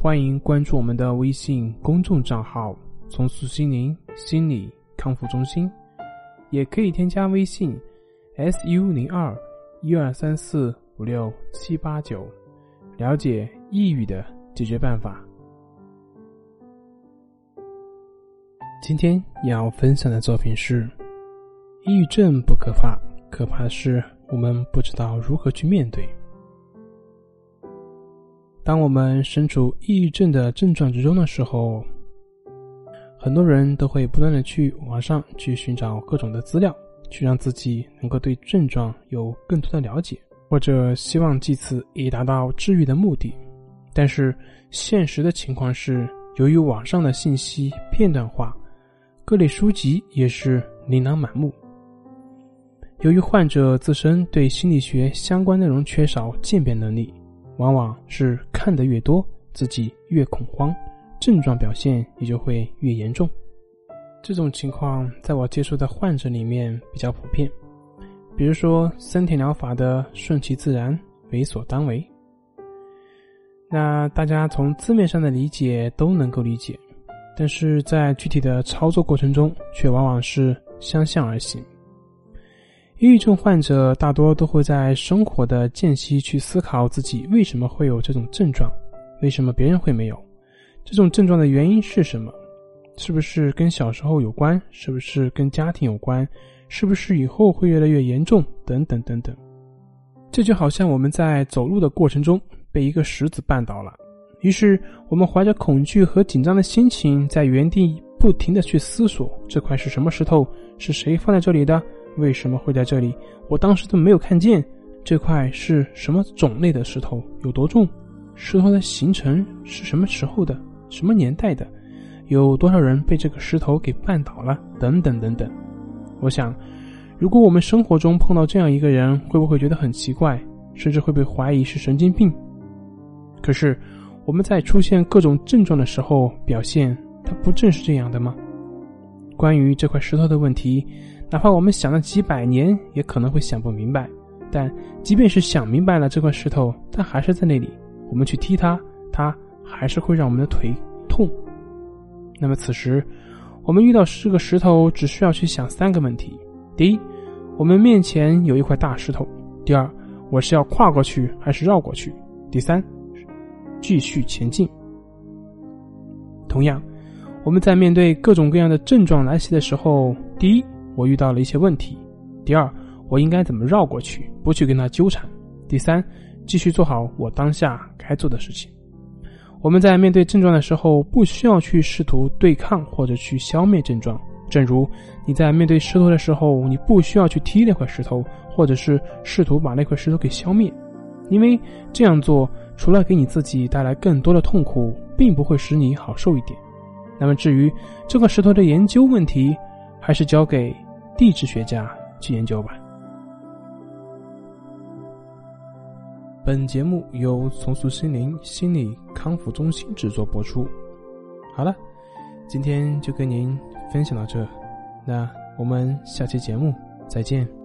欢迎关注我们的微信公众账号“重塑心灵心理康复中心”，也可以添加微信 “su 零二一二三四五六七八九”，了解抑郁的解决办法。今天要分享的作品是：抑郁症不可怕，可怕的是我们不知道如何去面对。当我们身处抑郁症的症状之中的时候，很多人都会不断的去网上去寻找各种的资料，去让自己能够对症状有更多的了解，或者希望借此以达到治愈的目的。但是现实的情况是，由于网上的信息片段化，各类书籍也是琳琅满目。由于患者自身对心理学相关内容缺少鉴别能力。往往是看得越多，自己越恐慌，症状表现也就会越严重。这种情况在我接触的患者里面比较普遍。比如说森田疗法的“顺其自然，为所当为”，那大家从字面上的理解都能够理解，但是在具体的操作过程中，却往往是相向而行。抑郁症患者大多都会在生活的间隙去思考自己为什么会有这种症状，为什么别人会没有？这种症状的原因是什么？是不是跟小时候有关？是不是跟家庭有关？是不是以后会越来越严重？等等等等。这就好像我们在走路的过程中被一个石子绊倒了，于是我们怀着恐惧和紧张的心情在原地不停的去思索：这块是什么石头？是谁放在这里的？为什么会在这里？我当时都没有看见这块是什么种类的石头，有多重？石头的形成是什么时候的？什么年代的？有多少人被这个石头给绊倒了？等等等等。我想，如果我们生活中碰到这样一个人，会不会觉得很奇怪，甚至会被怀疑是神经病？可是我们在出现各种症状的时候，表现它不正是这样的吗？关于这块石头的问题。哪怕我们想了几百年，也可能会想不明白。但即便是想明白了，这块石头它还是在那里，我们去踢它，它还是会让我们的腿痛。那么此时，我们遇到这个石头，只需要去想三个问题：第一，我们面前有一块大石头；第二，我是要跨过去还是绕过去；第三，继续前进。同样，我们在面对各种各样的症状来袭的时候，第一。我遇到了一些问题。第二，我应该怎么绕过去，不去跟他纠缠？第三，继续做好我当下该做的事情。我们在面对症状的时候，不需要去试图对抗或者去消灭症状。正如你在面对石头的时候，你不需要去踢那块石头，或者是试图把那块石头给消灭，因为这样做除了给你自己带来更多的痛苦，并不会使你好受一点。那么，至于这个石头的研究问题，还是交给。地质学家去研究吧。本节目由重塑心灵心理康复中心制作播出。好了，今天就跟您分享到这，那我们下期节目再见。